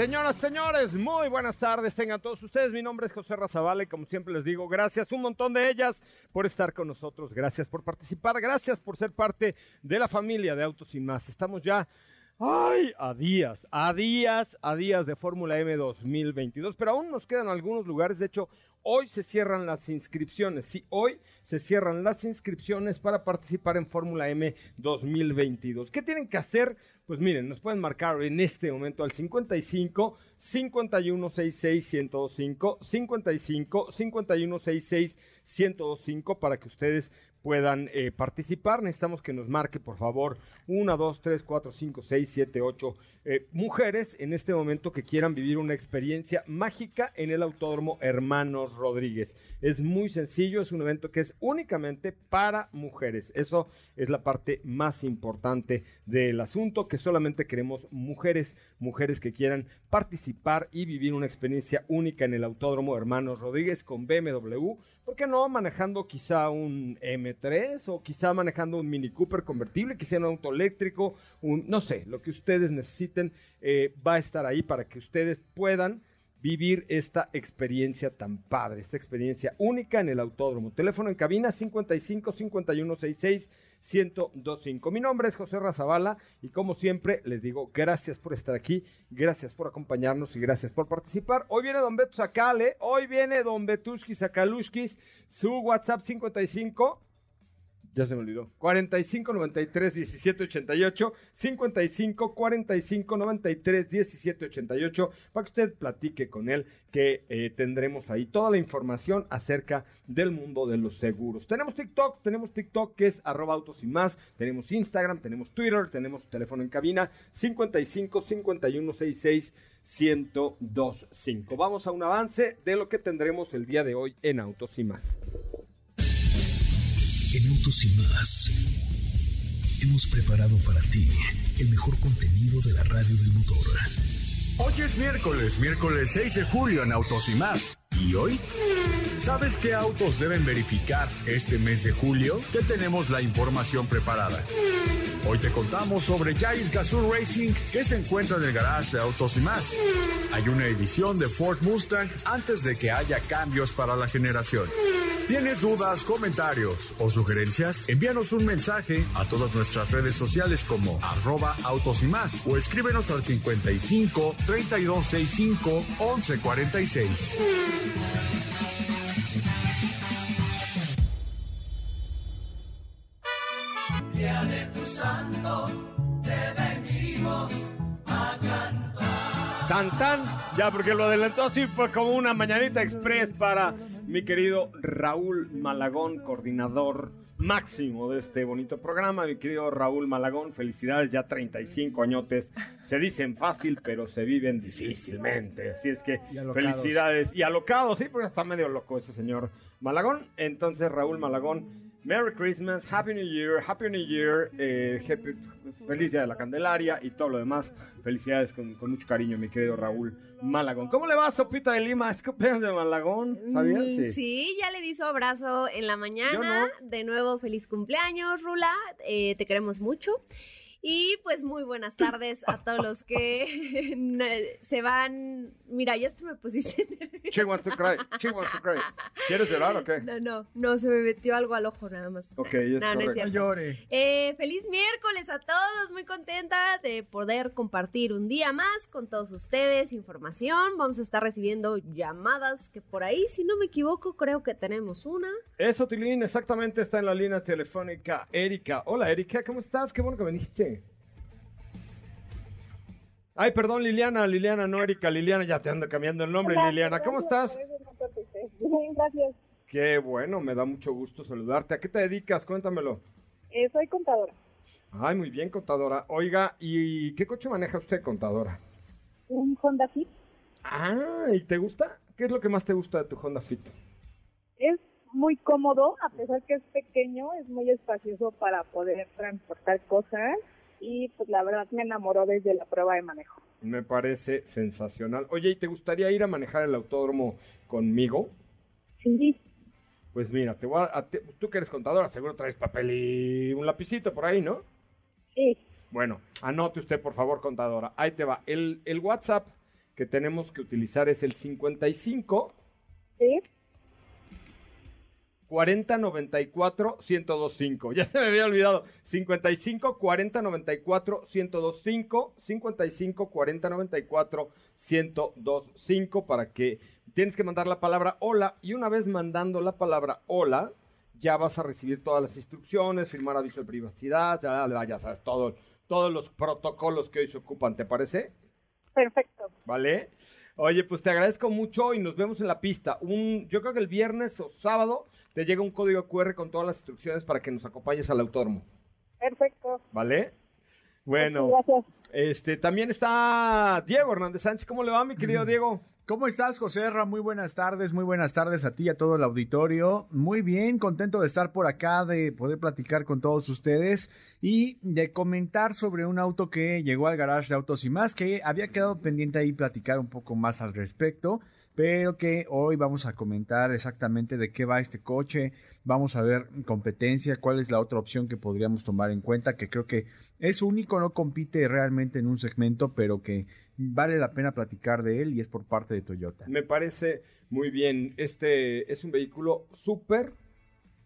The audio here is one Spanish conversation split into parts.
Señoras, señores, muy buenas tardes. Tengan todos ustedes. Mi nombre es José Razabala y como siempre les digo, gracias un montón de ellas por estar con nosotros. Gracias por participar. Gracias por ser parte de la familia de Autos y más. Estamos ya Ay, a días, a días, a días de Fórmula M 2022, pero aún nos quedan algunos lugares. De hecho, hoy se cierran las inscripciones. Sí, hoy se cierran las inscripciones para participar en Fórmula M 2022. ¿Qué tienen que hacer? Pues miren, nos pueden marcar en este momento al 55 5166 1025 55 5166 1025 para que ustedes puedan eh, participar. Necesitamos que nos marque, por favor, una, dos, tres, cuatro, cinco, seis, siete, ocho eh, mujeres en este momento que quieran vivir una experiencia mágica en el Autódromo Hermanos Rodríguez. Es muy sencillo, es un evento que es únicamente para mujeres. Eso es la parte más importante del asunto, que solamente queremos mujeres, mujeres que quieran participar y vivir una experiencia única en el Autódromo Hermanos Rodríguez con BMW ¿por qué no manejando quizá un M3 o quizá manejando un Mini Cooper convertible, quizá un auto eléctrico, un, no sé, lo que ustedes necesiten eh, va a estar ahí para que ustedes puedan vivir esta experiencia tan padre, esta experiencia única en el autódromo. Teléfono en cabina 55 51 66 1025. Mi nombre es José Razabala y como siempre les digo gracias por estar aquí, gracias por acompañarnos y gracias por participar. Hoy viene Don Beto Sacale, hoy viene Don Betushki Sakalushkis, su WhatsApp 55 ya se me olvidó. 45 93 17 88. 55 45 93 17 88. Para que usted platique con él, que eh, tendremos ahí toda la información acerca del mundo de los seguros. Tenemos TikTok, tenemos TikTok que es arroba autos y más. Tenemos Instagram, tenemos Twitter, tenemos teléfono en cabina 55 51 66 1025. Vamos a un avance de lo que tendremos el día de hoy en Autos y más. En Autos y más hemos preparado para ti el mejor contenido de la radio del motor. Hoy es miércoles, miércoles 6 de julio en Autos y más. ¿Y hoy? ¿Sabes qué autos deben verificar este mes de julio? Ya tenemos la información preparada. Hoy te contamos sobre Jais Gazoo Racing que se encuentra en el garage de Autos y más. Hay una edición de Ford Mustang antes de que haya cambios para la generación. ¿Tienes dudas, comentarios o sugerencias? Envíanos un mensaje a todas nuestras redes sociales como arroba autos y más o escríbenos al 55 3265 1146. Día de tu santo, te venimos a cantar. Tan tan, ya porque lo adelantó así fue como una mañanita express para mi querido Raúl Malagón, coordinador máximo de este bonito programa. Mi querido Raúl Malagón, felicidades, ya 35 añotes. Se dicen fácil, pero se viven difícilmente. Así es que felicidades. Y alocados, sí, porque está medio loco ese señor Malagón. Entonces, Raúl Malagón, Merry Christmas, Happy New Year, Happy New Year, eh, happy- feliz día de la Candelaria y todo lo demás. Felicidades con, con mucho cariño, mi querido Raúl Malagón. ¿Cómo le va, Sopita de Lima? ¿Es cumpleaños de Malagón? ¿Sabías? Mm, Sí. ya le di su abrazo en la mañana. De nuevo, feliz cumpleaños, Rula. Eh, te queremos mucho. Y pues muy buenas tardes a todos los que se van. Mira, ya hasta me pusiste. nerviosa. She wants to cry, she wants to cry. ¿Quieres llorar o qué? No, no, no, se me metió algo al ojo nada más. Ok, es No, no es correcto. cierto. llore. Eh, feliz miércoles a todos, muy contenta de poder compartir un día más con todos ustedes, información, vamos a estar recibiendo llamadas que por ahí, si no me equivoco, creo que tenemos una. Eso, Tilín, exactamente está en la línea telefónica Erika. Hola, Erika, ¿cómo estás? Qué bueno que viniste. Ay, perdón, Liliana, Liliana, no Erika, Liliana, ya te ando cambiando el nombre, Liliana. ¿Cómo estás? Bien, gracias. Qué bueno, me da mucho gusto saludarte. ¿A qué te dedicas? Cuéntamelo. Eh, soy contadora. Ay, muy bien, contadora. Oiga, ¿y qué coche maneja usted, contadora? Un Honda Fit. Ah, ¿y te gusta? ¿Qué es lo que más te gusta de tu Honda Fit? Es muy cómodo, a pesar que es pequeño, es muy espacioso para poder transportar cosas y pues la verdad me enamoró desde la prueba de manejo. Me parece sensacional. Oye, ¿y te gustaría ir a manejar el autódromo conmigo? Sí, Pues mira, te voy a, a- te- tú que eres contadora, seguro traes papel y un lapicito por ahí, ¿no? sí, Bueno, anote usted, por favor, contadora. Ahí te va. El, el WhatsApp que tenemos que utilizar es el 55 sí. 40 94 1025. Ya se me había olvidado. 55 40 94 1025. 55 40 94 1025 para que tienes que mandar la palabra hola y una vez mandando la palabra hola ya vas a recibir todas las instrucciones, firmar aviso de privacidad, ya, ya, sabes todo, todos los protocolos que hoy se ocupan, ¿te parece? Perfecto. ¿Vale? Oye, pues te agradezco mucho y nos vemos en la pista. Un, yo creo que el viernes o sábado te llega un código QR con todas las instrucciones para que nos acompañes al autódromo. Perfecto. ¿Vale? Bueno, Gracias. este también está Diego Hernández Sánchez. ¿Cómo le va, mi querido Diego? ¿Cómo estás, José Ra? Muy buenas tardes, muy buenas tardes a ti y a todo el auditorio. Muy bien, contento de estar por acá, de poder platicar con todos ustedes y de comentar sobre un auto que llegó al garage de Autos y más, que había quedado pendiente ahí platicar un poco más al respecto, pero que hoy vamos a comentar exactamente de qué va este coche, vamos a ver competencia, cuál es la otra opción que podríamos tomar en cuenta, que creo que es único, no compite realmente en un segmento, pero que vale la pena platicar de él y es por parte de Toyota. Me parece muy bien. Este es un vehículo súper,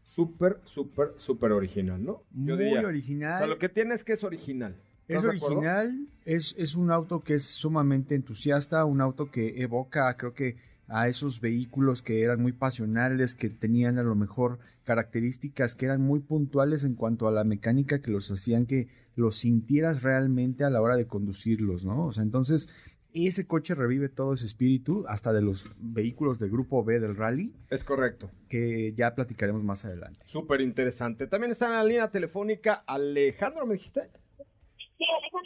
súper, súper, súper original, ¿no? Yo Muy diría. O original. sea, lo que tiene es que es original. Es original, es, es un auto que es sumamente entusiasta, un auto que evoca, creo que a esos vehículos que eran muy pasionales, que tenían a lo mejor características que eran muy puntuales en cuanto a la mecánica que los hacían que los sintieras realmente a la hora de conducirlos, ¿no? O sea, entonces ese coche revive todo ese espíritu, hasta de los vehículos del grupo B del rally, Es correcto. que ya platicaremos más adelante. Súper interesante. También está en la línea telefónica Alejandro, ¿me dijiste?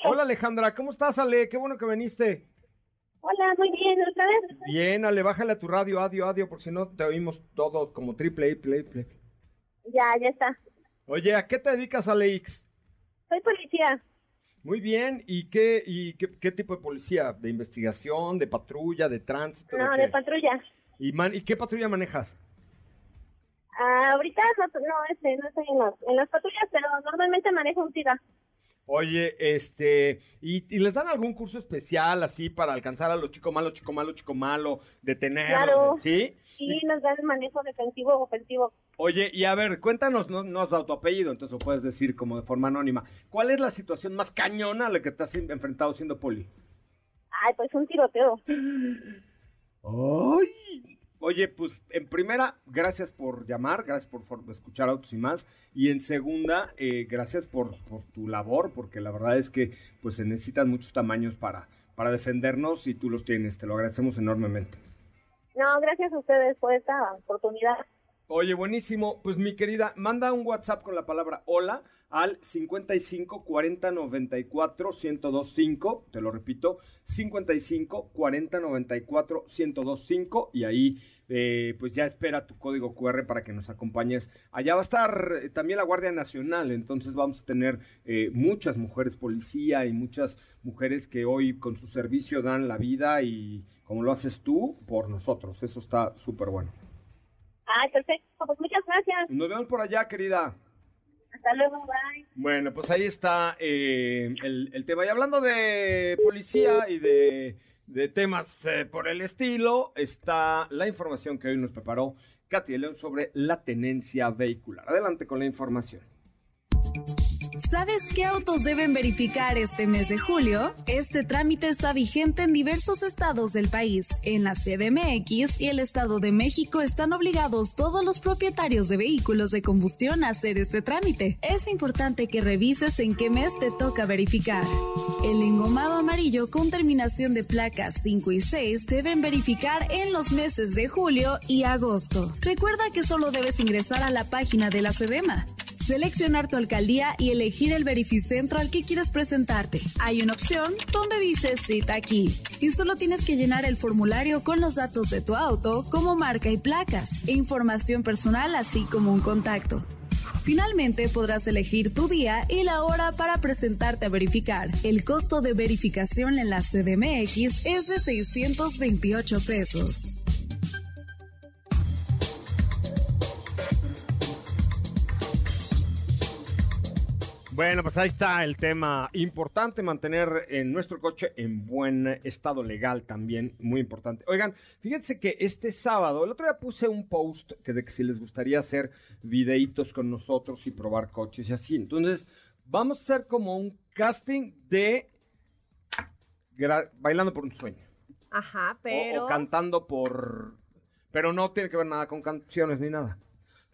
Hola Alejandra, ¿cómo estás Ale? Qué bueno que viniste. Hola, muy bien. ¿Otra vez? Bien, Ale, bájale a tu radio, adio, adio, porque si no te oímos todo como triple, play, play. Ya, ya está. Oye, ¿a qué te dedicas, Alex? Soy policía. Muy bien, ¿y qué, y qué, qué tipo de policía? ¿De investigación, de patrulla, de tránsito? No, de patrulla. ¿Y, man- ¿Y qué patrulla manejas? Ah, ahorita no, no, este, no estoy en las, en las patrullas, pero normalmente manejo un TIGA. Oye, este, ¿y, y les dan algún curso especial así para alcanzar a los chico malo, chico malo, chico malo, detenerlos, Claro. ¿sí? Y nos dan manejo defensivo o ofensivo. Oye, y a ver, cuéntanos, no, no has dado tu apellido, entonces lo puedes decir como de forma anónima. ¿Cuál es la situación más cañona a la que te has enfrentado siendo poli? Ay, pues un tiroteo. ¡Ay! Oye, pues en primera, gracias por llamar, gracias por, por escuchar autos y más. Y en segunda, eh, gracias por, por tu labor, porque la verdad es que pues se necesitan muchos tamaños para, para defendernos y tú los tienes. Te lo agradecemos enormemente. No, gracias a ustedes por esta oportunidad. Oye, buenísimo. Pues mi querida, manda un WhatsApp con la palabra hola al 55 40 94 1025. Te lo repito, 55 40 94 1025. Y ahí, eh, pues ya espera tu código QR para que nos acompañes. Allá va a estar eh, también la Guardia Nacional. Entonces vamos a tener eh, muchas mujeres policía y muchas mujeres que hoy con su servicio dan la vida y como lo haces tú, por nosotros. Eso está súper bueno. Ay, perfecto. Pues muchas gracias. Nos vemos por allá, querida. Hasta luego, bye. Bueno, pues ahí está eh, el, tema. Y hablando de policía y de, temas eh, por el estilo, está la información que hoy nos preparó Katy León sobre la tenencia vehicular. Adelante con la información. ¿Sabes qué autos deben verificar este mes de julio? Este trámite está vigente en diversos estados del país. En la CDMX y el Estado de México están obligados todos los propietarios de vehículos de combustión a hacer este trámite. Es importante que revises en qué mes te toca verificar. El engomado amarillo con terminación de placas 5 y 6 deben verificar en los meses de julio y agosto. Recuerda que solo debes ingresar a la página de la CEDEMA seleccionar tu alcaldía y elegir el verificentro al que quieres presentarte. Hay una opción donde dice cita aquí y solo tienes que llenar el formulario con los datos de tu auto como marca y placas e información personal así como un contacto. Finalmente podrás elegir tu día y la hora para presentarte a verificar. El costo de verificación en la CDMX es de 628 pesos. Bueno, pues ahí está el tema importante, mantener en nuestro coche en buen estado legal también, muy importante. Oigan, fíjense que este sábado, el otro día puse un post que de que si les gustaría hacer videitos con nosotros y probar coches y así. Entonces, vamos a hacer como un casting de bailando por un sueño. Ajá, O- pero... O, cantando por... Pero no tiene que ver nada con canciones ni nada.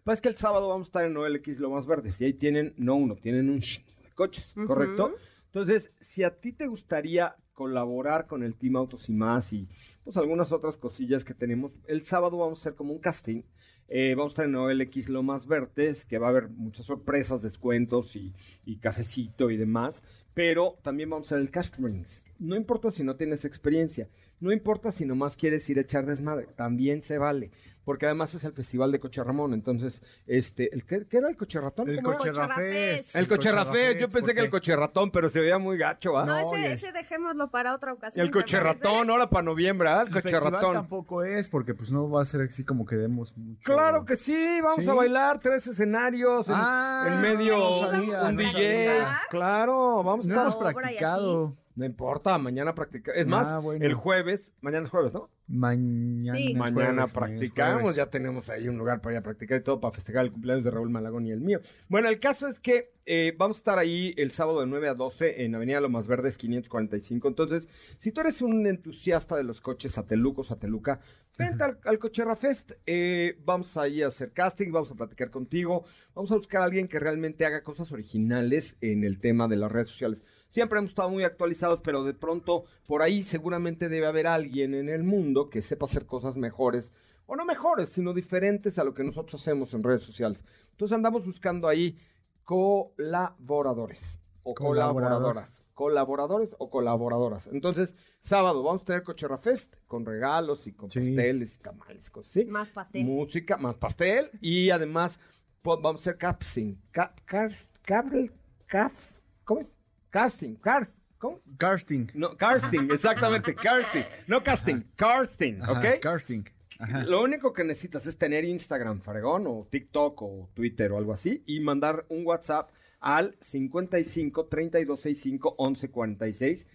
Pues que el sábado vamos a estar en OLX Lo Más Verdes y ahí tienen, no uno, tienen un chingo de coches. ¿correcto? Entonces, si a ti te gustaría colaborar con el Team Autos y más y pues algunas otras cosillas que tenemos, el sábado vamos a hacer como un casting. Eh, vamos a estar en OLX Lo Más Verdes, que va a haber muchas sorpresas, descuentos y, y cafecito y demás. Pero también vamos a hacer el castings. No importa si no tienes experiencia, no importa si nomás quieres ir a echar desmadre, también se vale. Porque además es el festival de Coche Ramón, entonces, este, ¿el qué, qué era el coche ratón? El coche. Rafés. El coche rafés, yo pensé que el coche ratón, pero se veía muy gacho, ¿ah? No, No, y ese, ese dejémoslo para otra ocasión. el ¿te coche ratón, ahora para noviembre, ¿ah? El El coche festival ratón. tampoco es, porque pues no va a ser así como que demos mucho. Claro que sí, vamos ¿Sí? a bailar tres escenarios, en, Ah, en medio no un- sabía, un no DJ. sabía. Claro, vamos a No estar. hemos Obra y practicado. No importa, mañana practicamos. Es Ah, más, bueno. el jueves, mañana es jueves, ¿no? Mañana. Sí. Mañana jueves, practicamos, jueves. ya tenemos ahí un lugar para ir a practicar y todo para festejar el cumpleaños de Raúl Malagón y el mío. Bueno, el caso es que eh, vamos a estar ahí el sábado de 9 a 12 en Avenida Lomas Verdes 545. Entonces, si tú eres un entusiasta de los coches Sateluco, Sateluca, vente al, al Cocherra Fest. Eh, vamos ahí a hacer casting, vamos a platicar contigo, vamos a buscar a alguien que realmente haga cosas originales en el tema de las redes sociales. Siempre hemos estado muy actualizados, pero de pronto por ahí seguramente debe haber alguien en el mundo que sepa hacer cosas mejores, o no mejores, sino diferentes a lo que nosotros hacemos en redes sociales. Entonces andamos buscando ahí colaboradores o Colaborador. colaboradoras. Colaboradores o colaboradoras. Entonces, sábado vamos a tener Cocherra Fest con regalos y con Sí. pasteles y tamales, cosas así. Más pastel. Música, más pastel y además vamos a hacer casting. Ca- cars- cabrel- caf- ¿Cómo es? Casting. Casting. No, casting, exactamente, casting. No casting, casting, ¿ok? Casting. Ajá. Lo único que necesitas es tener Instagram, Fregón, o TikTok, o Twitter, o algo así, y mandar un WhatsApp al 55 3265 1146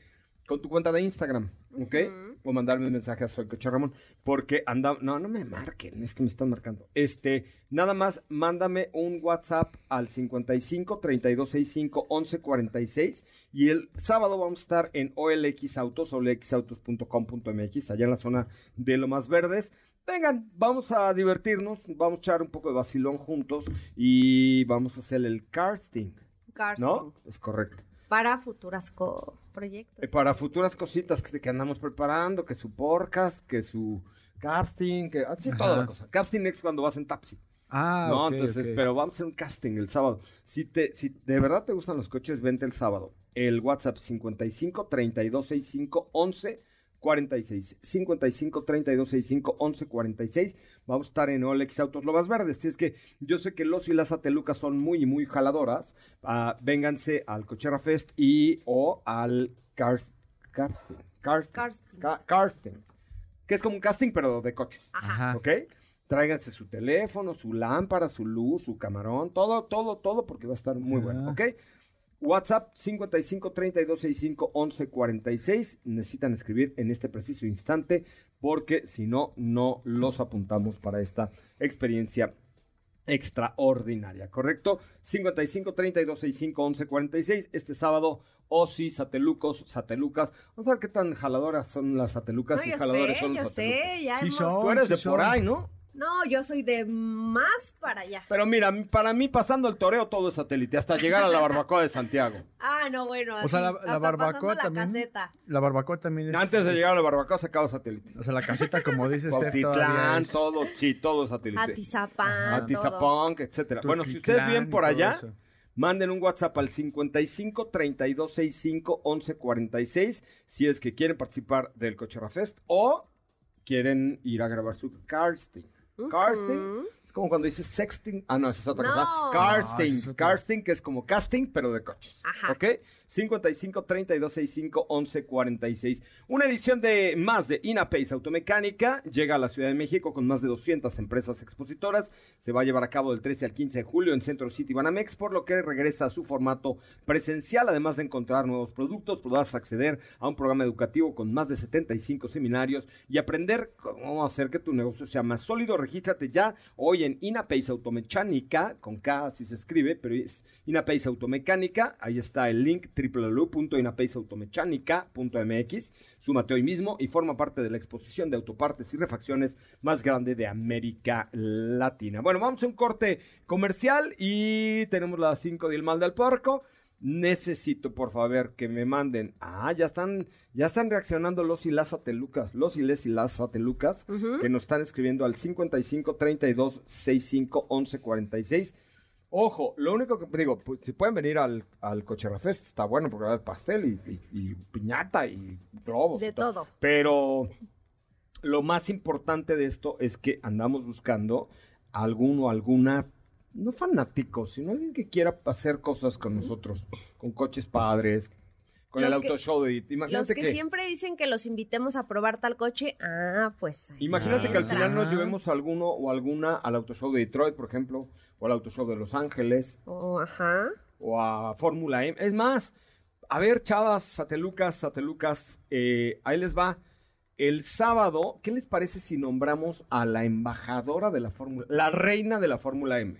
con tu cuenta de Instagram, ¿ok? O mandarme un mensaje a Soy Coche Ramón, porque anda, no, no me marquen, es que me están marcando. Este, nada más, mándame un WhatsApp al 55 3265 1146 y el sábado vamos a estar en OLX Autos, olxautos.com.mx, allá en la zona de Lomas Verdes. Vengan, vamos a divertirnos, vamos a echar un poco de vacilón juntos y vamos a hacer el casting, Casting. ¿no? Es correcto. Para futuras co- proyectos. Eh, Para futuras cositas que, que andamos preparando, que su podcast, que su casting, que así toda la Ajá. cosa. Casting es cuando vas en taxi. Ah, no, ok, entonces, pero vamos a hacer un casting el sábado. Si te, si de verdad te gustan los coches, vente el sábado. El WhatsApp 55 3265 11 46. 55 3265 11 46. Vamos a estar en Olex Autos Lobas Verdes. Si es que yo sé que los y las Atelucas son muy, muy jaladoras. ah, vénganse al Cochera Fest y o al Cars, Casting. Casting. Casting. Ca- casting. Que es como un casting, pero de coches. Ajá. ¿Ok? Tráiganse su teléfono, su lámpara, su luz, su camarón, todo, todo, todo, porque va a estar muy bueno, Ah. ¿ok? WhatsApp 55 32 65 11 46. Necesitan escribir en este preciso instante, porque si no, no los apuntamos para esta experiencia extraordinaria, ¿correcto? 55 32 65 11 46. Este sábado, Osi, Satelucos, Satelucas. Vamos a ver qué tan jaladoras son las Satelucas No, y yo jaladores sé, son yo los Satelucas. sé, ya Sí hemos... son. Tú eres de sí por son. ahí, ¿no? No, yo soy de más para allá. Pero mira, para mí pasando el toreo todo es satélite, hasta llegar a la barbacoa de Santiago. Ah, no, bueno, así, O sea, la, la barbacoa la también. caseta. La barbacoa también es. Antes de llegar a la barbacoa se acaba satélite. O sea, la caseta, como dice Steph, todavía Cuautitlán, es- todo, sí, todo es satélite. Atizapán. Atizapán, etcétera. Bueno, si ustedes y por allá, eso. manden un WhatsApp al 55 32 65 11 46 si es que quieren participar del Cochera Fest o quieren ir a grabar su casting. Casting es como cuando dices sexting. Ah, no, esa es otra No. cosa. No, Casting. esa es. Casting, que es como casting, pero de coches. Ajá. ¿Ok? 55 32 65 11 46. Una edición de más de Inapace Automecánica llega a la Ciudad de México con más de 200 empresas expositoras. Se va a llevar a cabo del 13 al 15 de julio en Centro City Banamex, por lo que regresa a su formato presencial. Además de encontrar nuevos productos, podrás acceder a un programa educativo con más de 75 seminarios y aprender cómo hacer que tu negocio sea más sólido. Regístrate ya hoy en Inapace Automecánica, con K así se escribe, pero es Inapace Automecánica. Ahí está el link www.inapaceautomecánica.mx. Súmate hoy mismo y forma parte de la exposición de autopartes y refacciones más grande de América Latina. Bueno, vamos a un corte comercial y tenemos las 5 del mal del puerco. Necesito, por favor, que me manden. Ah, ya están, ya están reaccionando los y las satelucas, los y les y las satelucas, que nos están escribiendo al 55 32 65 11 46. Ojo, lo único que digo, pues, si pueden venir al, al Cocherra Fest, está bueno porque va a haber pastel y, y- y piñata y globos. y De todo. Pero lo más importante de esto es que andamos buscando alguno o alguna, no fanático, sino alguien que quiera hacer cosas con nosotros, con coches padres, con Los el auto show. de- Los Imagínate que, que, siempre dicen que los invitemos a probar tal coche, ah, pues. ahí imagínate que al final nos llevemos a alguno o alguna al auto show de Detroit, por ejemplo, o al auto show de Los Ángeles, Oh, ajá. o a Fórmula M. Es más, a ver, chavas, satelucas, satelucas, eh, ahí les va. El sábado, ¿qué les parece si nombramos a la embajadora de la Fórmula, la reina de la Fórmula M?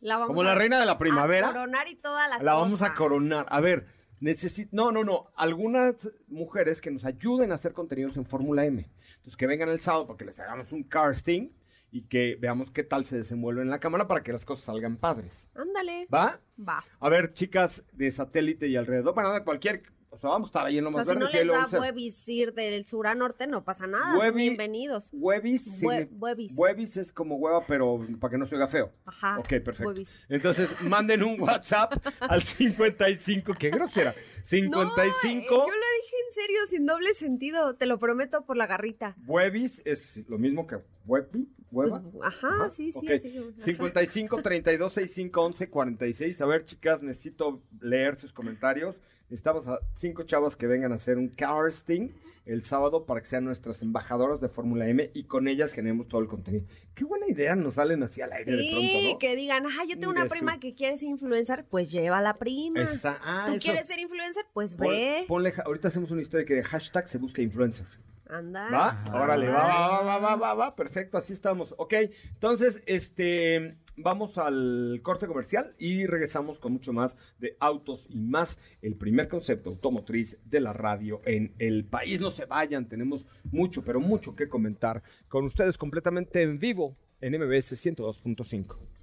La vamos Como la reina de la primavera. A coronar y toda la La vamos a coronar. A ver, necesito, no, no, no, algunas mujeres que nos ayuden a hacer contenidos en Fórmula M. Entonces, que vengan el sábado para que les hagamos un casting y que veamos qué tal se desenvuelve en la cámara para que las cosas salgan padres. Ándale. ¿Va? Va. A ver, chicas de satélite y alrededor, bueno, de cualquier, o sea, vamos a estar ahí en O Lomas sea, si no les lo da huevis ir del sur a norte, no pasa nada. son bienvenidos. Signi- huevis. huevis es como hueva, pero para que no se oiga feo. Ajá. Ok, perfecto. Huevis. Entonces, manden un WhatsApp al 55, qué grosera. No, 55, eh, yo lo dije serio, sin doble sentido, te lo prometo por la garrita. huevis es lo mismo que huevi, Pues, hueva. ajá, sí, sí, ok. así como- ajá. 55 32 65 11 46. A ver, chicas, necesito leer sus comentarios. Necesitamos a cinco chavas que vengan a hacer un casting el sábado para que sean nuestras embajadoras de Fórmula M y con ellas generemos todo el contenido. Qué buena idea nos salen así al aire de Sí, pronto, ¿no? que digan, ah, yo tengo una su- prima que quiere ser influencer, pues lleva a la prima. Esa- ah, ¿Tú eso. quieres ser influencer? Pues Pon- ve. ponle ahorita hacemos una historia que de hashtag se busca influencer. Anda. ¿Va? Órale, va, va, va, va, va, va, va, perfecto, así estamos. Ok, entonces, este, vamos al corte comercial y regresamos con mucho más de autos y más, el primer concepto automotriz de la radio en el país. No se vayan, tenemos mucho, pero mucho que comentar con ustedes completamente en vivo en MBS 102.5.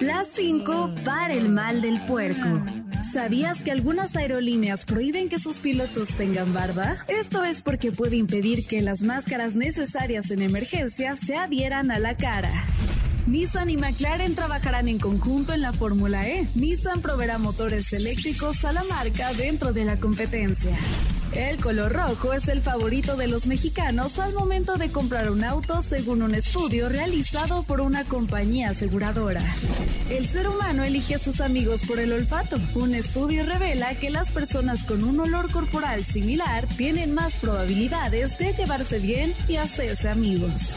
Las 5 para el mal del puerco. ¿Sabías que algunas aerolíneas prohíben que sus pilotos tengan barba? Esto es porque puede impedir que las máscaras necesarias en emergencia se adhieran a la cara. Nissan y McLaren trabajarán en conjunto en la Fórmula E. Nissan proveerá motores eléctricos a la marca dentro de la competencia. El color rojo es el favorito de los mexicanos al momento de comprar un auto según un estudio realizado por una compañía aseguradora. El ser humano elige a sus amigos por el olfato. Un estudio revela que las personas con un olor corporal similar tienen más probabilidades de llevarse bien y hacerse amigos.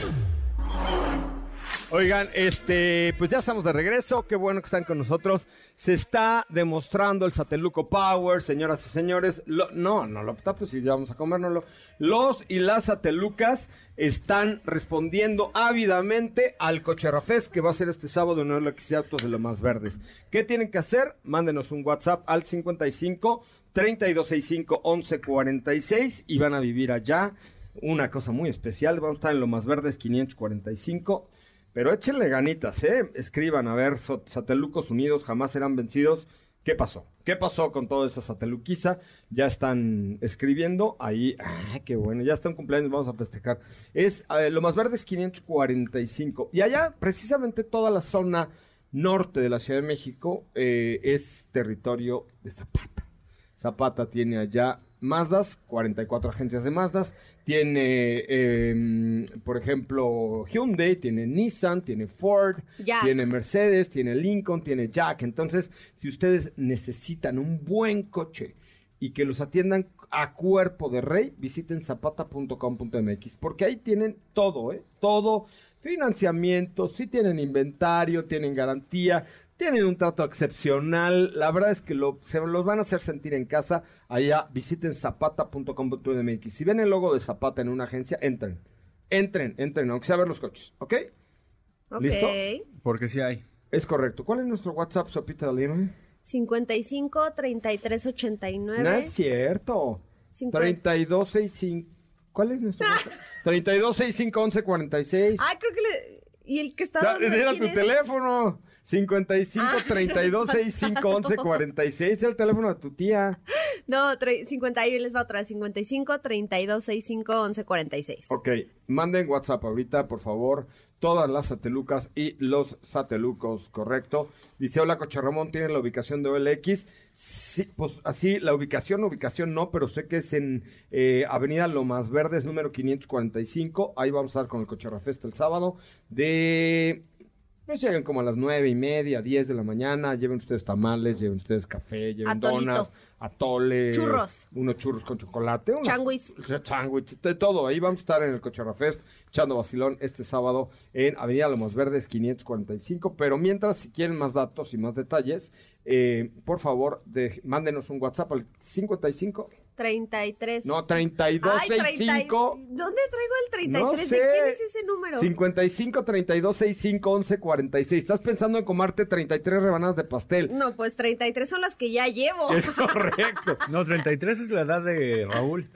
Oigan, este, pues ya estamos de regreso. Qué bueno que están con nosotros. Se está demostrando el Sateluco Power, señoras y señores. Lo- no, no lo pues sí, ya vamos a comérnoslo. Los y las Satelucas están respondiendo ávidamente al Cocherrafest que va a ser este sábado en el Autos de los Más Verdes. ¿Qué tienen que hacer? Mándenos un WhatsApp al 55 3265 1146 y van a vivir allá una cosa muy especial. Vamos a estar en lo Más Verdes 545. Pero échenle ganitas, ¿eh? Escriban, a ver, Satelucos Unidos jamás serán vencidos. ¿Qué pasó? ¿Qué pasó con toda esa sateluquiza? Ya están escribiendo ahí. ¡Ay, qué bueno! Ya están cumpleaños, vamos a festejar. Es eh, lo más verde es 545. Y allá, precisamente toda la zona norte de la Ciudad de México eh, es territorio de Zapata. Zapata tiene allá Mazdas, 44 agencias de Mazdas, tiene, eh, por ejemplo, Hyundai, tiene Nissan, tiene Ford, Jack. tiene Mercedes, tiene Lincoln, tiene Jack. Entonces, si ustedes necesitan un buen coche y que los atiendan a cuerpo de rey, visiten zapata.com.mx, porque ahí tienen todo, ¿eh? Todo, financiamiento, si tienen inventario, tienen garantía, tienen un trato excepcional, la verdad es que lo, se los van a hacer sentir en casa, allá visiten zapata.com.mx. Si ven el logo de Zapata en una agencia, entren, entren, entren, aunque sea ver los coches, ¿ok? Ok. ¿Listo? Porque sí hay. Es correcto. ¿Cuál es nuestro WhatsApp, Sopita de Lima? 55 33 89. No es cierto. 50. 3265. ¿Cuál es nuestro WhatsApp? 3265 1146. Ay, creo que le. ¿Y el que está Era tu es? teléfono. 55 Ah, 32 65 11 46. Es el teléfono de tu tía. No, tre- 50 ahí les va otra vez. 55 32 65 11 46. Ok, manden WhatsApp ahorita, por favor. Todas las satelucas y los satelucos, ¿correcto? Dice, hola, Coche Ramón, ¿tiene la ubicación de OLX? Sí, pues así, la ubicación, ubicación no, pero sé que es en eh, Avenida Lomas Verdes, número 545. Ahí vamos a estar con el Coche Rafesta el sábado. De pues lleguen como a las nueve y media, diez de la mañana, lleven ustedes tamales, lleven ustedes café, lleven Atolito. donas, atole, Churros. unos churros con chocolate, unas- Changuis. de todo. Ahí vamos a estar en el Cochera Fest, echando vacilón este sábado en Avenida Lomos Verdes 545. Pero mientras, si quieren más datos y más detalles, eh, por favor, de, mándenos un WhatsApp al 55, 33. no, Ay, 3265. 30 ¿Dónde traigo el 33? No ¿De sé. quién es ese número? 55 32 65 11 46. Estás pensando en comerte 33 rebanadas de pastel. No, pues 33 son las que ya llevo. Es correcto. No, 33 es la edad de Raúl.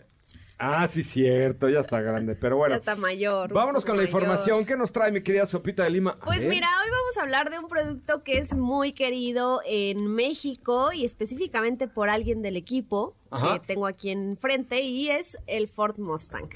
Ah, sí, cierto, ya está grande. Pero bueno, ya está mayor. vámonos con la información. ¿Qué nos trae mi querida Sopita de Lima? Pues mira, hoy vamos a hablar de un producto que es muy querido en México y específicamente por alguien del equipo. Que tengo aquí enfrente y es el Ford Mustang.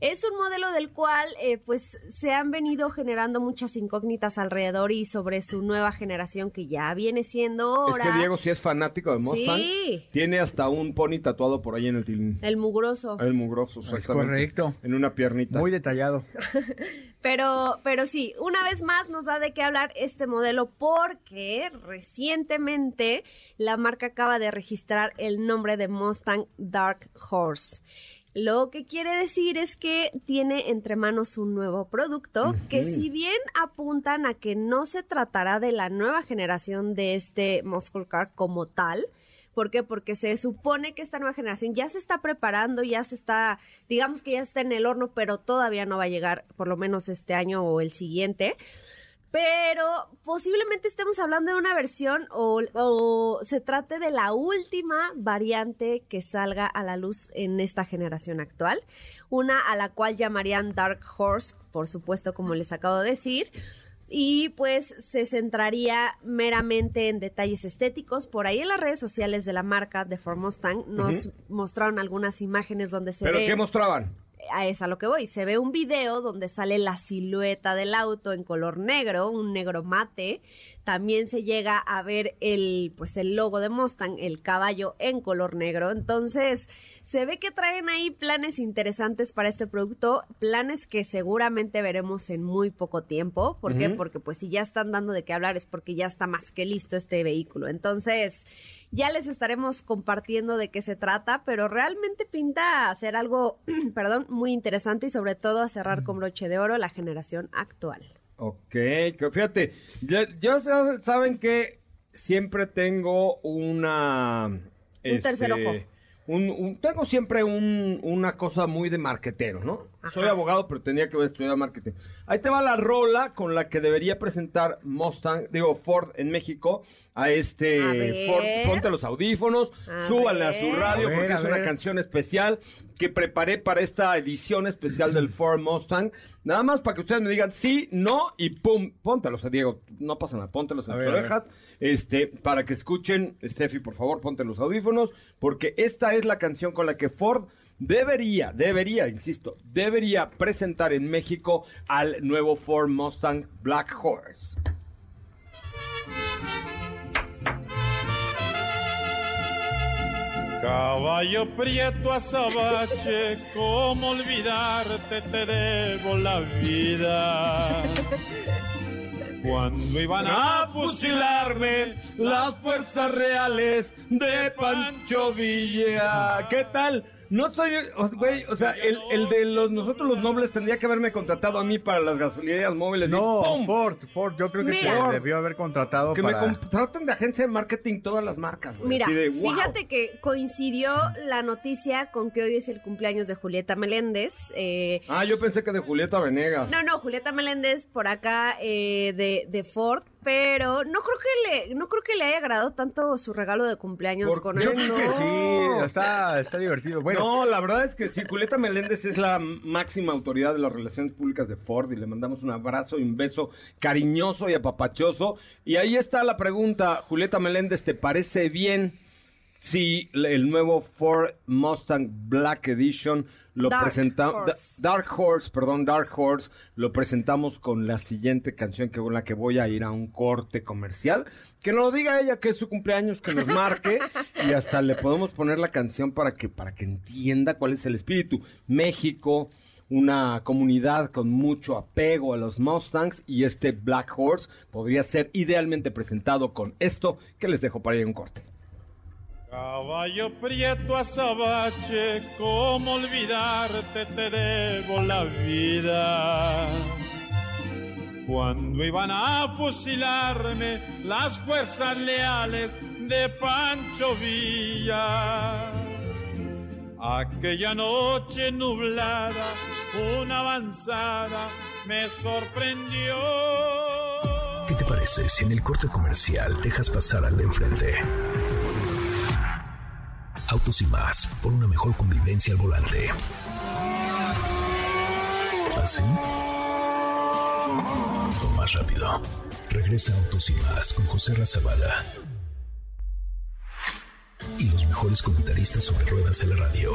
Es un modelo del cual eh, pues se han venido generando muchas incógnitas alrededor y sobre su nueva generación que ya viene siendo Es ahora que Diego sí es fanático de Mustang. Sí. Tiene hasta un pony tatuado por ahí en el tilín. el mugroso. El mugroso, exactamente. correcto. En una piernita. Muy detallado. Pero, pero sí, una vez más nos da de qué hablar este modelo porque recientemente la marca acaba de registrar el nombre de Mustang Dark Horse. Lo que quiere decir es que tiene entre manos un nuevo producto que si bien apuntan a que no se tratará de la nueva generación de este muscle car como tal, ¿Por qué? Porque se supone que esta nueva generación ya se está preparando, ya se está, digamos que ya está en el horno, pero todavía no va a llegar, por lo menos este año o el siguiente. Pero posiblemente estemos hablando de una versión o, o se trate de la última variante que salga a la luz en esta generación actual. Una a la cual llamarían Dark Horse, por supuesto, como les acabo de decir y pues se centraría meramente en detalles estéticos. Por ahí en las redes sociales de la marca de Ford Mustang nos mostraron algunas imágenes donde se ¿Pero ve qué mostraban? A es a lo que voy. Se ve un video donde sale la silueta del auto en color negro, un negro mate. También se llega a ver el, pues el logo de Mustang, el caballo en color negro. Entonces, se ve que traen ahí planes interesantes para este producto, planes que seguramente veremos en muy poco tiempo. ¿Por qué? Porque pues si ya están dando de qué hablar es porque ya está más que listo este vehículo. Entonces, ya les estaremos compartiendo de qué se trata, pero realmente pinta a ser algo, perdón, muy interesante y sobre todo a cerrar con broche de oro la generación actual. Ok, que fíjate, sa- saben que siempre tengo una... Un tercer ojo. Un, un- tengo siempre un- una cosa muy de marquetero, ¿no? Ajá. Soy abogado, pero tenía que haber estudiado marketing. Ahí te va la rola con la que debería presentar Mustang, digo Ford en México, a este A. Ford. Ponte los audífonos, A súbale a su radio A ver, porque es una canción especial que preparé para esta edición especial del Ford Mustang. Nada más para que ustedes me digan sí, no y pum, póntelos, Diego, no pasa nada, póntelos en A tus ver, orejas, este, para que escuchen, Steffi, por favor, ponte los audífonos, porque esta es la canción con la que Ford debería, debería, insisto, debería presentar en México al nuevo Ford Mustang Black Horse. Caballo prieto azabache, ¿cómo olvidarte? Te debo la vida. Cuando iban a fusilarme las fuerzas reales de Pancho Villa. ¿Qué tal? No soy, o- güey, o sea, el, el de los nosotros los nobles tendría que haberme contratado a mí para las gasolinerías móviles. No, ¡pum! Ford, Ford, yo creo que Mira. te debió haber contratado Que para... me contraten de agencia de marketing todas las marcas, güey. Mira, así de, wow. fíjate que coincidió la noticia con que hoy es el cumpleaños de Julieta Meléndez. eh, Ah, yo pensé que de Julieta Venegas. No, no, Julieta Meléndez por acá eh, de, de Ford, pero no creo que le, no creo que le haya agradado tanto su regalo de cumpleaños ¿Por con Yo esto. creo que sí, está, está divertido. Bueno, No, la verdad es que sí, Julieta Meléndez es la máxima autoridad de las relaciones públicas de Ford y le mandamos un abrazo y un beso cariñoso y apapachoso. Y ahí está la pregunta, Julieta Meléndez, ¿te parece bien si el nuevo Ford Mustang Black Edition lo presentamos... Dark Horse, perdón, Dark Horse, lo presentamos con la siguiente canción que con la que voy a ir a un corte comercial. Que nos lo diga ella que es su cumpleaños, que nos marque y hasta le podemos poner la canción para que para que entienda cuál es el espíritu. México, una comunidad con mucho apego a los Mustangs y este Black Horse podría ser idealmente presentado con esto que les dejo para ir a un corte. Caballo prieto azabache, ¿cómo olvidarte? Te debo la vida. Cuando iban a fusilarme las fuerzas leales de Pancho Villa. Aquella noche nublada, una avanzada me sorprendió. ¿Qué te parece si en el corte comercial dejas pasar al de enfrente? Autos y más, por una mejor convivencia al volante. ¿Así? O más rápido. Regresa Autos y más con José Razabala. Y los mejores comentaristas sobre ruedas de la radio.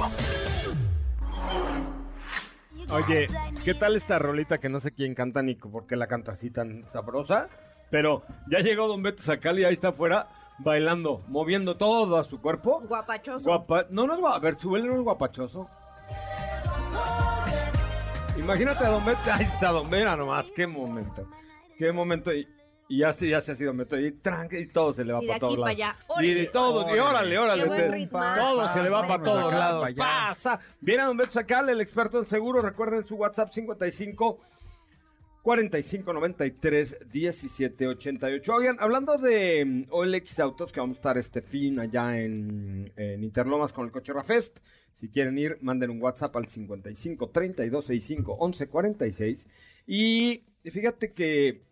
Oye, ¿qué tal esta rolita que no sé quién canta ni por qué la canta así tan sabrosa? Pero ya llegó Don Beto Sacal y ahí está afuera bailando, moviendo todo a su cuerpo. Guapachoso. Guapa, no, no es guapa, a ver, su no es guapachoso. Imagínate a Don Beto, ahí está Don Beto, nomás, qué momento, qué momento, y, y ya, se, ya se ha sido Beto, y tranca, y todo se le va Y de para todos lados. allá. Y de todo, y órale, órale, Qué buen te- ritmo. todo se le va para todos lados. Pasa. Viene a Don Beto Sacal, el experto en seguro, recuerden su WhatsApp 55 45 93 17 88. Oigan, hablando de mm, OLX Autos, que vamos a estar este fin allá en, en Interlomas con el Cochera Fest. Si quieren ir, manden un WhatsApp al 55 32 65 11 46. Y fíjate que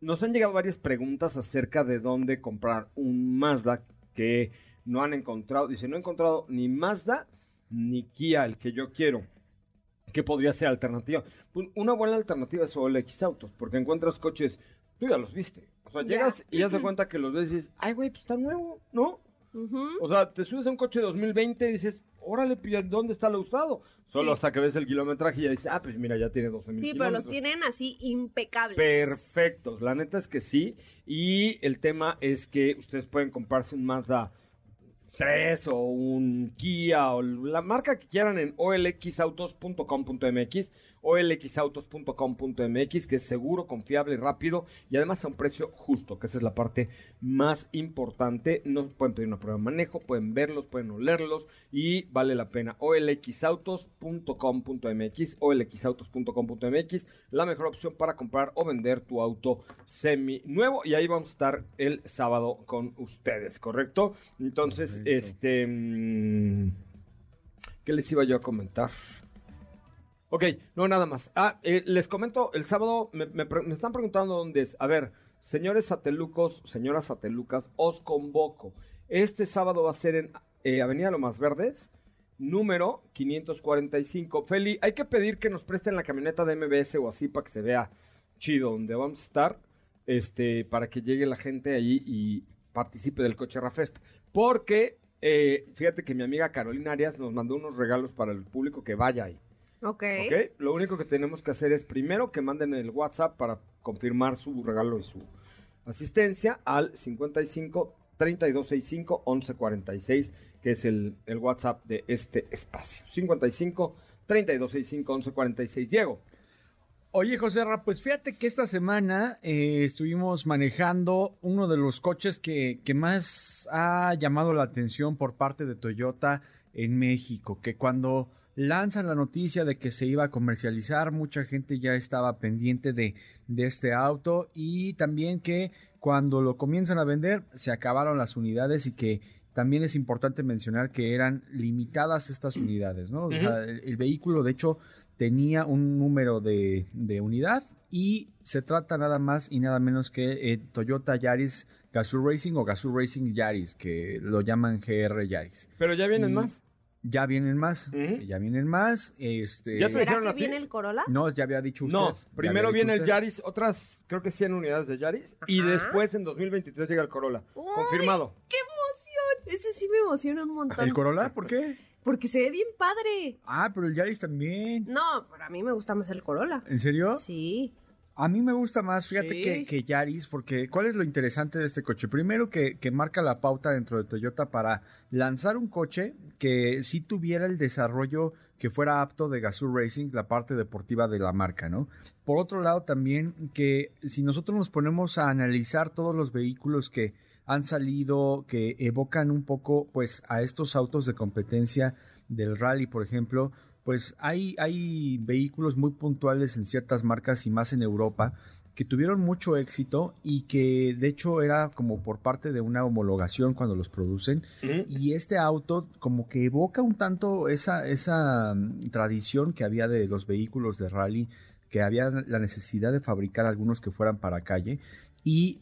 nos han llegado varias preguntas acerca de dónde comprar un Mazda que no han encontrado. Dice, no he encontrado ni Mazda ni Kia, el que yo quiero. ¿Qué podría ser alternativa? Pues una buena alternativa es OLX Autos, porque encuentras coches, tú ya los viste. O sea, llegas y ya das cuenta que los ves y dices, ay, güey, pues está nuevo, ¿no? O sea, te subes a un coche 2020 y dices, órale, pues, ¿dónde está lo usado? Solo Sí. hasta que ves el kilometraje y ya dices, ah, pues mira, ya tiene 12 mil Sí, pero los tienen así impecables. Perfectos, la neta es que sí. Y el tema es que ustedes pueden comprarse un Mazda 3 o un Kia o la marca que quieran en olxautos.com.mx olxautos.com.mx, que es seguro, confiable y rápido y además a un precio justo, que esa es la parte más importante. No pueden pedir una prueba de manejo, pueden verlos, pueden olerlos y vale la pena. olxautos.com.mx, olxautos.com.mx, la mejor opción para comprar o vender tu auto semi nuevo y ahí vamos a estar el sábado con ustedes, ¿correcto? Entonces, este... mm, ¿Qué les iba yo a comentar? Ok, no, nada más. Ah, eh, les comento, el sábado me, están preguntando dónde es. A ver, señores satelucos, señoras satelucas, os convoco. Este sábado va a ser en eh, Avenida Lomas Verdes, número 545. Feli, hay que pedir que nos presten la camioneta de MBS o así para que se vea chido donde vamos a estar, este, para que llegue la gente allí y participe del Coche Rafest. Porque, eh, fíjate que mi amiga Carolina Arias nos mandó unos regalos para el público que vaya ahí. Ok. ¿Ok? Lo único que tenemos que hacer es primero que manden el WhatsApp para confirmar su regalo y su asistencia al 55 3265 1146, que es el, el WhatsApp de este espacio. 55 3265 1146. Diego. Oye, José Ra, pues fíjate que esta semana eh, estuvimos manejando uno de los coches que, que más ha llamado la atención por parte de Toyota en México, que cuando lanzan la noticia de que se iba a comercializar, mucha gente ya estaba pendiente de, de este auto y también que cuando lo comienzan a vender se acabaron las unidades y que también es importante mencionar que eran limitadas estas unidades, ¿no? O sea, el, el vehículo, de hecho, tenía un número de, de unidad y se trata nada más y nada menos que eh, Toyota Yaris Gazoo Racing o Gazoo Racing Yaris, que lo llaman GR Yaris. Pero ya vienen Y más. Ya vienen más, ya vienen más. Este, ¿Ya se ¿Será dijeron que a viene el Corolla? No, ya había dicho usted. No, primero viene el. Yaris, otras creo que 100 unidades de Yaris, y después en 2023 llega el Corolla. Uy, Confirmado. ¡Qué emoción! Ese sí me emociona un montón. ¿El Corolla? ¿Por qué? Porque se ve bien padre. Ah, pero el Yaris también. No, para mí me gusta más el Corolla. ¿En serio? Sí. A mí me gusta más, fíjate Sí. que, que Yaris, porque ¿cuál es lo interesante de este coche? Primero que, que marca la pauta dentro de Toyota para lanzar un coche que sí tuviera el desarrollo que fuera apto de Gazoo Racing, la parte deportiva de la marca, ¿no? Por otro lado también que si nosotros nos ponemos a analizar todos los vehículos que han salido, que evocan un poco pues a estos autos de competencia del rally, por ejemplo, pues hay, hay vehículos muy puntuales en ciertas marcas y más en Europa que tuvieron mucho éxito y que de hecho era como por parte de una homologación cuando los producen. Y este auto como que evoca un tanto esa, esa mm, tradición que había de los vehículos de rally, que había la necesidad de fabricar algunos que fueran para calle y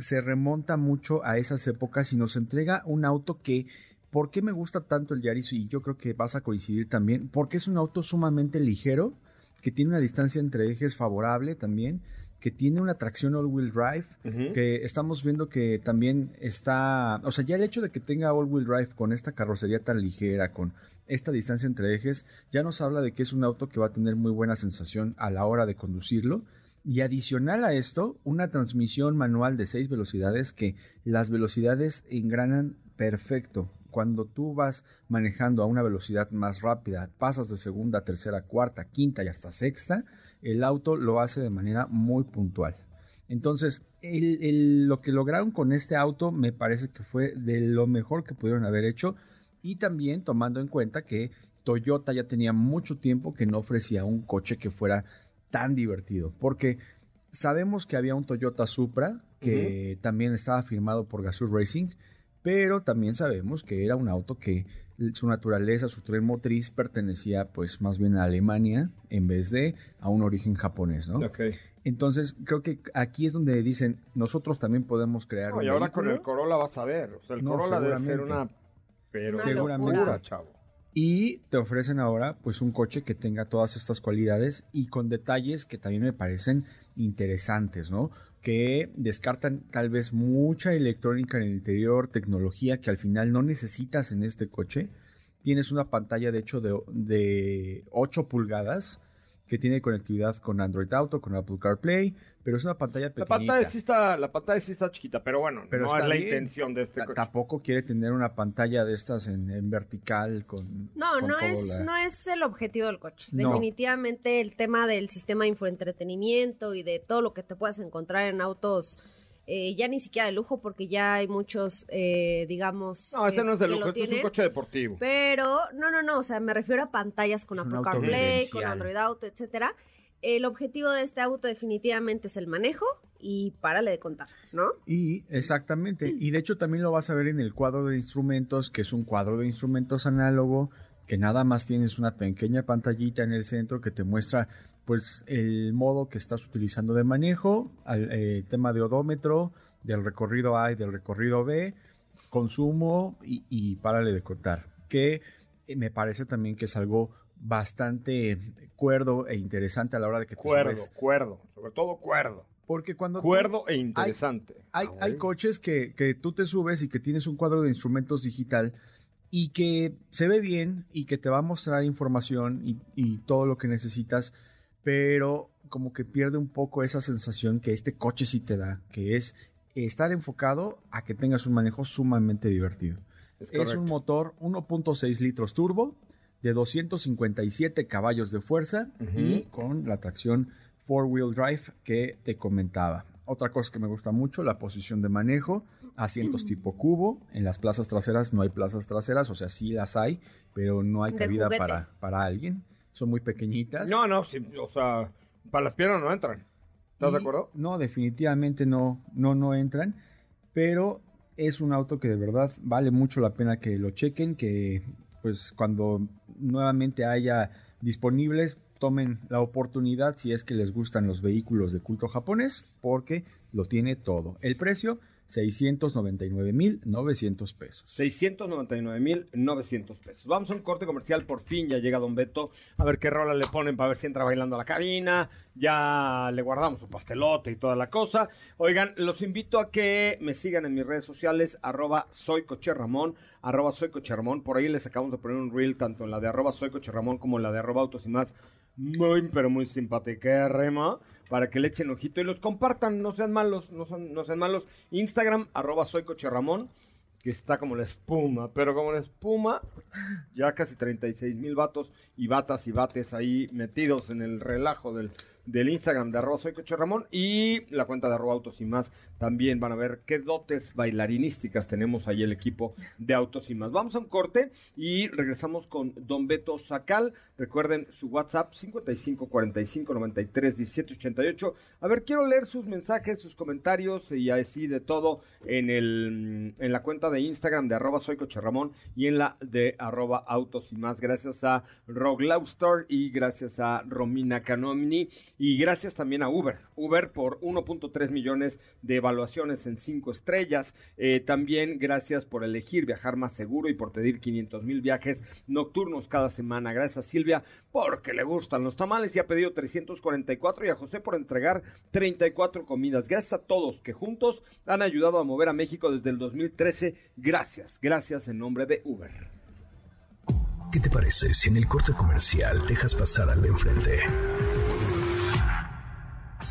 se remonta mucho a esas épocas y nos entrega un auto que ¿Por qué me gusta tanto el Yaris? Y yo creo que vas a coincidir también. Porque es un auto sumamente ligero, que tiene una distancia entre ejes favorable también, que tiene una tracción all-wheel drive, que estamos viendo que también está, o sea, ya el hecho de que tenga all-wheel drive con esta carrocería tan ligera, con esta distancia entre ejes, ya nos habla de que es un auto que va a tener muy buena sensación a la hora de conducirlo. Y adicional a esto, una transmisión manual de seis velocidades que las velocidades engranan perfecto. Cuando tú vas manejando a una velocidad más rápida, pasas de segunda, tercera, cuarta, quinta y hasta sexta, el auto lo hace de manera muy puntual. Entonces, el- el- lo que lograron con este auto me parece que fue de lo mejor que pudieron haber hecho y también tomando en cuenta que Toyota ya tenía mucho tiempo que no ofrecía un coche que fuera tan divertido, porque sabemos que había un Toyota Supra que también estaba firmado por Gazoo Racing, pero también sabemos que era un auto que su naturaleza, su tren motriz pertenecía pues más bien a Alemania en vez de a un origen japonés, ¿no? Entonces creo que aquí es donde dicen nosotros también podemos crear No, un y ahora con vehículo". el Corolla vas a ver. O sea, el No, Corolla debe ser una. Pero Seguramente. locura, chavo. Y te ofrecen ahora pues un coche que tenga todas estas cualidades y con detalles que también me parecen interesantes, ¿no? Que descartan tal vez mucha electrónica en el interior, tecnología que al final no necesitas en este coche. Tienes una pantalla de hecho de, de 8 pulgadas que tiene conectividad con Android Auto, con Apple CarPlay, pero es una pantalla La pequeñita. pantalla sí está, la pantalla sí está chiquita, pero bueno, Pero no es la bien. intención de este coche. Tampoco quiere tener una pantalla de estas en, en vertical con. No, con no es, la- no es el objetivo del coche. No. Definitivamente el tema del sistema de infoentretenimiento y de todo lo que te puedas encontrar en autos, eh, ya ni siquiera de lujo, porque ya hay muchos, eh, digamos... No, este eh, no es de lujo, este es un coche deportivo. Pero, no, no, no, o sea, me refiero a pantallas con Apple CarPlay, con. Android Auto, etcétera. El objetivo de este auto definitivamente es el manejo y párale de contar, ¿no? Y exactamente, y de hecho también lo vas a ver en el cuadro de instrumentos, que es un cuadro de instrumentos análogo, que nada más tienes una pequeña pantallita en el centro que te muestra pues el modo que estás utilizando de manejo, al eh, tema de odómetro, del recorrido A y del recorrido B, consumo y, y párale de contar, que eh, me parece también que es algo bastante cuerdo e interesante a la hora de que te Cuerdo, subes. cuerdo, sobre todo cuerdo. Porque cuando tú- Cuerdo e interesante. hay, Ah, hay coches que, que tú te subes y que tienes un cuadro de instrumentos digital y que se ve bien y que te va a mostrar información y, y todo lo que necesitas, pero como que pierde un poco esa sensación que este coche sí te da, que es estar enfocado a que tengas un manejo sumamente divertido. Es un motor 1.6 litros turbo de 257 caballos de fuerza y con la tracción four-wheel drive que te comentaba. Otra cosa que me gusta mucho, la posición de manejo, asientos tipo cubo. En las plazas traseras no hay plazas traseras, o sea, sí las hay, pero no hay cabida para, para alguien. Son muy pequeñitas. No, no, sí, o sea, para las piernas no entran. ¿Estás de acuerdo? No, definitivamente no, no, no entran, pero es un auto que de verdad vale mucho la pena que lo chequen, que pues cuando nuevamente haya disponibles, tomen la oportunidad si es que les gustan los vehículos de culto japonés, porque lo tiene todo. El precio, 699.900 pesos. 699.900 pesos. Vamos a un corte comercial, por fin ya llega Don Beto. A ver qué rola le ponen para ver si entra bailando a la cabina. Ya le guardamos su pastelote y toda la cosa. Oigan, los invito a que me sigan en mis redes sociales, arroba soy Coche Ramón, arroba soy Coche Ramón. Por ahí les acabamos de poner un reel, tanto en la de arroba soy Coche Ramón como en la de arroba autos y más. Muy, pero muy simpática, Rema. Para que le echen ojito y los compartan, no sean malos, no, son, no sean malos. Instagram, arroba soy que está como la espuma, pero como la espuma, ya casi 36 mil vatos y batas y bates ahí metidos en el relajo del, del Instagram de arroba soy Coche Ramón y la cuenta de arroba autos y más también van a ver qué dotes bailarinísticas tenemos ahí el equipo de autos y más. Vamos a un corte y regresamos con Don Beto Sacal. Recuerden su WhatsApp 55 45 93 17 88. A ver, quiero leer sus mensajes, sus comentarios y así de todo en el en la cuenta de Instagram de arroba soy Coche Ramón y en la de arroba autos y más. Gracias a Roglaustor y gracias a Romina Canomini y gracias también a Uber. Uber por 1.3 millones de evaluaciones en 5 estrellas. Eh, también gracias por elegir viajar más seguro y por pedir 500 mil viajes nocturnos cada semana. Gracias a Silvia porque le gustan los tamales y ha pedido 344 y a José por entregar 34 comidas. Gracias a todos que juntos han ayudado a mover a México desde el 2013. Gracias, gracias en nombre de Uber. ¿Qué te parece si en el corte comercial dejas pasar al de enfrente?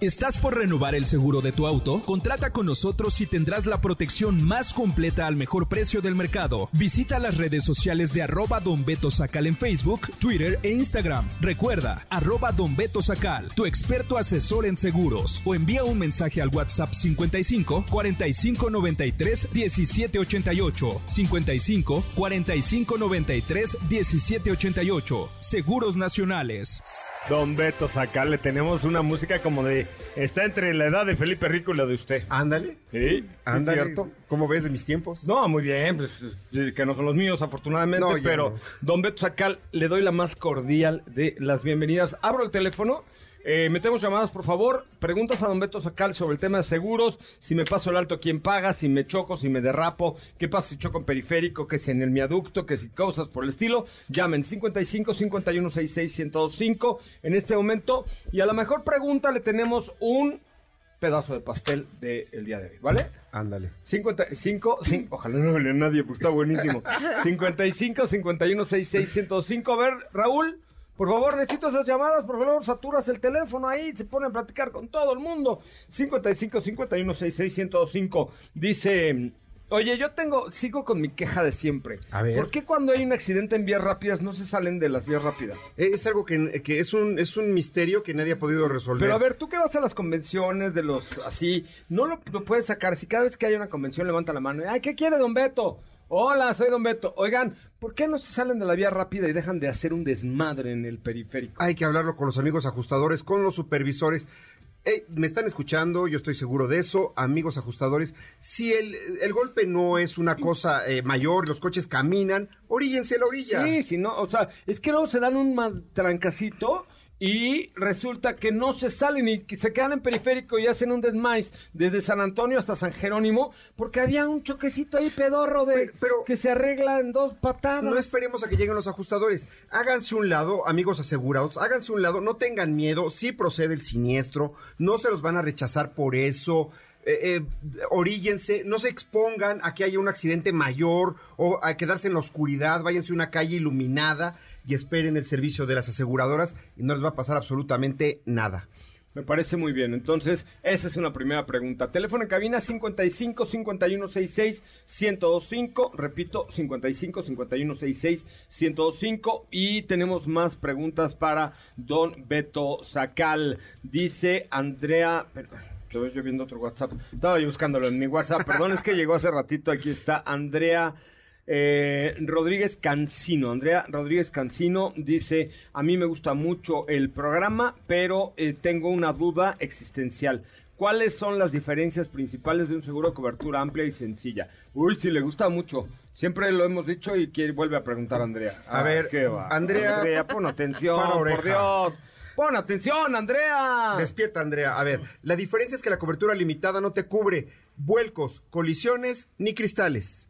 ¿Estás por renovar el seguro de tu auto? Contrata con nosotros y tendrás la protección más completa al mejor precio del mercado. Visita las redes sociales de arroba Don Beto Sacal en Facebook, Twitter e Instagram. Recuerda, arroba Don Beto Sacal, tu experto asesor en seguros. O envía un mensaje al WhatsApp 55 45 93 17 88. 55 45 93 17 88. Seguros Nacionales. Don Beto Sacal, le tenemos una música como de... Está entre la edad de Felipe Rico y la de usted. Ándale. Sí, Ándale. ¿es cierto? ¿Cómo ves de mis tiempos? No, muy bien, pues, que no son los míos, afortunadamente, No, pero no. don Beto Sacal, le doy la más cordial de las bienvenidas. Abro el teléfono, eh, metemos llamadas, por favor, preguntas a don Beto Sacal sobre el tema de seguros, si me paso el alto, quién paga, si me choco, si me derrapo, qué pasa si choco en periférico, que si en el viaducto, que si cosas por el estilo, llamen 55 51 66 1025 en este momento, y a la mejor pregunta le tenemos un pedazo de pastel del día de hoy, ¿vale? Ándale. 55, cin- ojalá no me lea nadie, pues está buenísimo. 55, 51, 66, 105. A ver, Raúl, por favor, necesito esas llamadas, por favor, saturas el teléfono ahí, se pone a platicar con todo el mundo. 55, 51, 66, 105. Dice, oye, yo tengo, sigo con mi queja de siempre. A ver. ¿Por qué cuando hay un accidente en vías rápidas no se salen de las vías rápidas? Es algo que, que es, un, es un misterio que nadie ha podido resolver. Pero a ver, tú que vas a las convenciones de los así, no lo, lo puedes sacar. Si cada vez que hay una convención levanta la mano, y, ay, ¿qué quiere don Beto? Hola, soy don Beto. Oigan, ¿por qué no se salen de la vía rápida y dejan de hacer un desmadre en el periférico? Hay que hablarlo con los amigos ajustadores, con los supervisores. Me están escuchando, yo estoy seguro de eso, amigos ajustadores. Si el, el golpe no es una cosa eh, mayor, los coches caminan, oríllense a la orilla. Sí, sí, no, o sea, es que luego se dan un mal trancacito y resulta que no se salen y se quedan en periférico y hacen un desmais desde San Antonio hasta San Jerónimo porque había un choquecito ahí pedorro de Pero- pero- que se arregla en dos patadas. No esperemos a que lleguen los ajustadores. Háganse un lado, amigos asegurados, háganse un lado, no tengan miedo, si procede el siniestro, no se los van a rechazar por eso. Eh, eh, oríllense, no se expongan a que haya un accidente mayor o a quedarse en la oscuridad, váyanse a una calle iluminada y esperen el servicio de las aseguradoras y no les va a pasar absolutamente nada. Me parece muy bien. Entonces, esa es una primera pregunta. Teléfono en cabina 55 51 66 1025. Repito, 55 51 66 1025. Y tenemos más preguntas para don Beto Sacal. Dice Andrea. Estoy yo viendo otro WhatsApp. Estaba yo buscándolo en mi WhatsApp. Perdón, es que llegó hace ratito. Aquí está Andrea. Eh, Rodríguez Cancino, Andrea Rodríguez Cancino dice, a mí me gusta mucho el programa, pero eh, tengo una duda existencial. ¿Cuáles son las diferencias principales de un seguro de cobertura amplia y sencilla? Uy, sí, le gusta mucho. Siempre lo hemos dicho y quiere, vuelve a preguntar Andrea. A ver, ¿qué va? Andrea, pon atención, por. Dios. Pon atención, Andrea. Despierta, Andrea. A ver, la diferencia es que la cobertura limitada no te cubre vuelcos, colisiones ni cristales.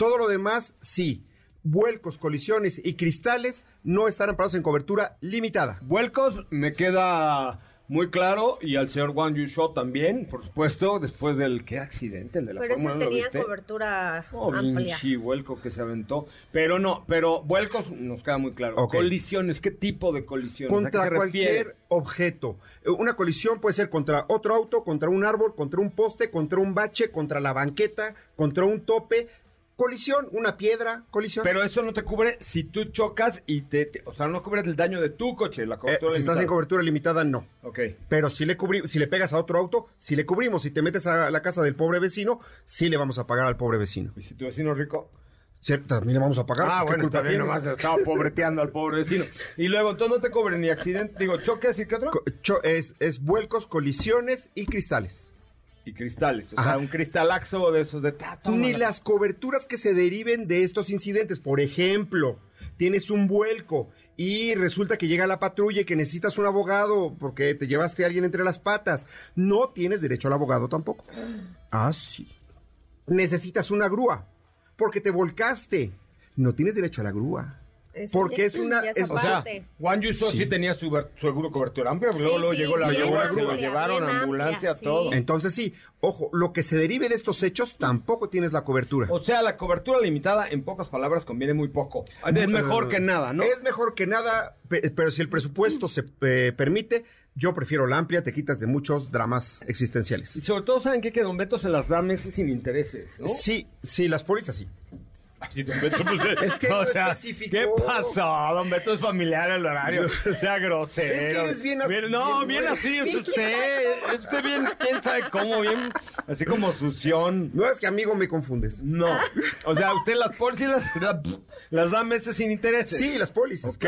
Todo lo demás, sí. Vuelcos, colisiones y cristales no están amparados en cobertura limitada. Vuelcos me queda muy claro y al señor Wang Yu Shou también, por supuesto, después del qué accidente, el de la Pero ese Fórmula 1, ¿lo tenía cobertura Oh, amplia. pinche vuelco que se aventó. Pero no, pero vuelcos nos queda muy claro. Colisiones, ¿qué tipo de colisiones? ¿A qué Contra se cualquier refiere? objeto. Una colisión puede ser contra otro auto, contra un árbol, contra un poste, contra un bache, contra la banqueta, contra un tope. Colisión, una piedra, colisión. Pero eso no te cubre si tú chocas y te, te- o sea, no cubres el daño de tu coche, la Eh, cobertura si estás en cobertura limitada, no. Ok. Pero si le cubri- si le pegas a otro auto, si le cubrimos, si te metes a la casa del pobre vecino, sí le vamos a pagar al pobre vecino. ¿Y si tu vecino es rico? Sí, también le vamos a pagar. Ah, ¿qué bueno, también tiene? nomás estaba pobreteando al pobre vecino. Y luego, entonces no te cubren ni accidente, digo, choques y qué otro? Co- cho- es, es vuelcos, colisiones y cristales. Y cristales, o Ajá. sea, un cristalaxo de esos de... ta, toma Ni la- las coberturas que se deriven de estos incidentes. Por ejemplo, tienes un vuelco y resulta que llega la patrulla y que necesitas un abogado porque te llevaste a alguien entre las patas. No tienes derecho al abogado tampoco. Ah, sí. Necesitas una grúa porque te volcaste. No tienes derecho a la grúa. Eso Porque es una- es- O sea. Juan Yuso sí. Sí. tenía su seguro cobertura amplia, pero luego, Sí, luego sí, llegó la grúa, se lo llevaron, ambulancia, sí. todo. Entonces sí, ojo, lo que se derive de estos hechos tampoco tienes la cobertura. O sea, la cobertura limitada, en pocas palabras, conviene muy poco. Es mejor que nada, ¿no? Es mejor que nada, pe- pero si el presupuesto se eh, permite, yo prefiero la amplia, te quitas de muchos dramas existenciales. Y sobre todo, ¿saben qué? Que Don Beto se las da meses sin intereses, ¿no? Sí, sí, las pólizas sí. Ay, Don Beto, pues, Es que o no sea, especificó. ¿qué pasó? Don Beto es familiar el horario. Sea grosero. Es que eres bien así, no, bien así es usted. Es usted bien, quién sabe cómo, bien, así como sución. No es que amigo me confundes. No. O sea, usted las pólizas, las- las da meses sin intereses. Sí, las pólizas. Ok,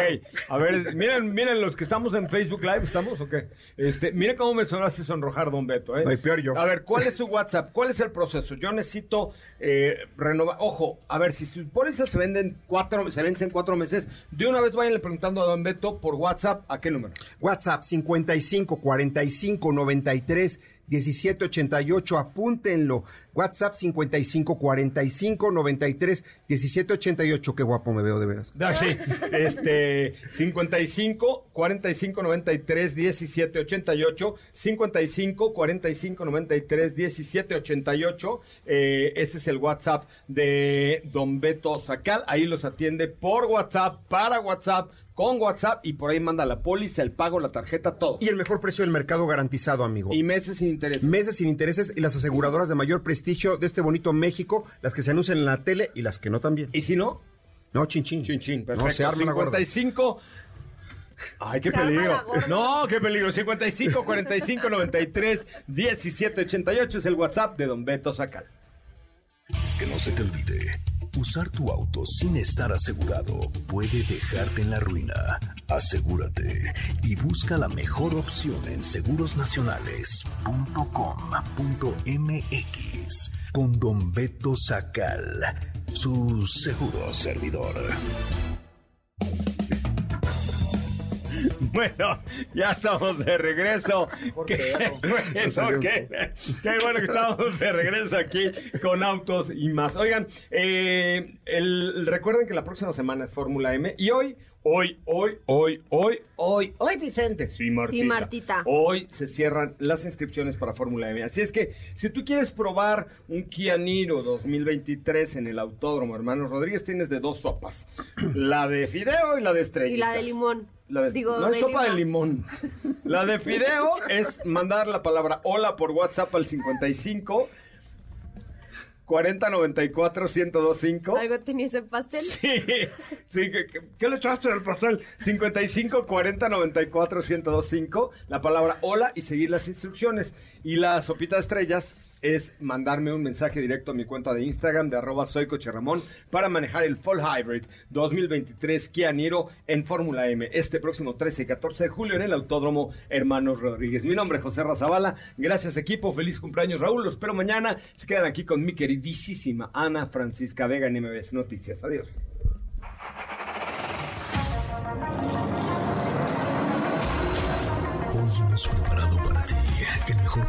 a ver, miren, miren los que estamos en Facebook Live, ¿estamos o qué? Este, miren cómo me sonaste sonrojar, don Beto, ¿eh? No, peor yo. A ver, ¿cuál es su WhatsApp? ¿Cuál es el proceso? Yo necesito eh, renovar. Ojo, a ver, si sus pólizas se venden cuatro, se vencen cuatro meses, de una vez vayanle preguntando a don Beto por WhatsApp, ¿a qué número? WhatsApp 55 45 93 17 88, apúntenlo. WhatsApp 55 45 93 17 88. Qué guapo me veo de veras. Sí, este, 55 45 93 17 88, 55 45 93 17 88, eh, ese es el WhatsApp de Don Beto Sacal, ahí los atiende por WhatsApp, para WhatsApp, con WhatsApp y por ahí manda la póliza, el pago, la tarjeta, todo. Y el mejor precio del mercado garantizado, amigo. Y meses sin intereses. Meses sin intereses y las aseguradoras de mayor prestigio de este bonito México, las que se anuncian en la tele y las que no también. ¿Y si no? No, chin chin. Chin chin, perfecto. No, se arma la gorda. 55 Ay, qué Se la peligro. No, qué peligro. 55 45 93 17 88 es el WhatsApp de Don Beto Sacal. Que no se te olvide, usar tu auto sin estar asegurado puede dejarte en la ruina. Asegúrate y busca la mejor opción en segurosnacionales.com.mx con Don Beto Sacal, su seguro servidor. Bueno, ya estamos de regreso. Qué bueno, qué, qué bueno que estamos de regreso aquí con autos y más. Oigan, eh, el- recuerden que la próxima semana es Fórmula M y hoy, hoy, hoy, hoy, hoy, hoy, hoy, Vicente. Sí, Martita. Sí, Martita. Hoy se cierran las inscripciones para Fórmula M. Así es que si tú quieres probar un Kia Niro 2023 en el Autódromo Hermanos Rodríguez, tienes de dos sopas. La de fideo y la de estrellitas. Y la de limón. La de- Digo, no es de sopa de limón. La de fideo es mandar la palabra hola por WhatsApp al 55 40 94 1025. ¿Algo tenía ese pastel? Sí, sí, ¿qué, qué- qué le echaste en el pastel? 55 40 94 1025, la palabra hola y seguir las instrucciones. Y la sopita de estrellas es mandarme un mensaje directo a mi cuenta de Instagram de arroba soy Coche Ramón para manejar el Fall Hybrid 2023 Kia Niro en Fórmula M este próximo 13 y 14 de julio en el Autódromo Hermanos Rodríguez. Mi nombre es José Razabala, gracias equipo, feliz cumpleaños Raúl, los espero mañana, se quedan aquí con mi queridísima Ana Francisca Vega en MBS Noticias. Adiós. Hoy hemos preparado para ti el mejor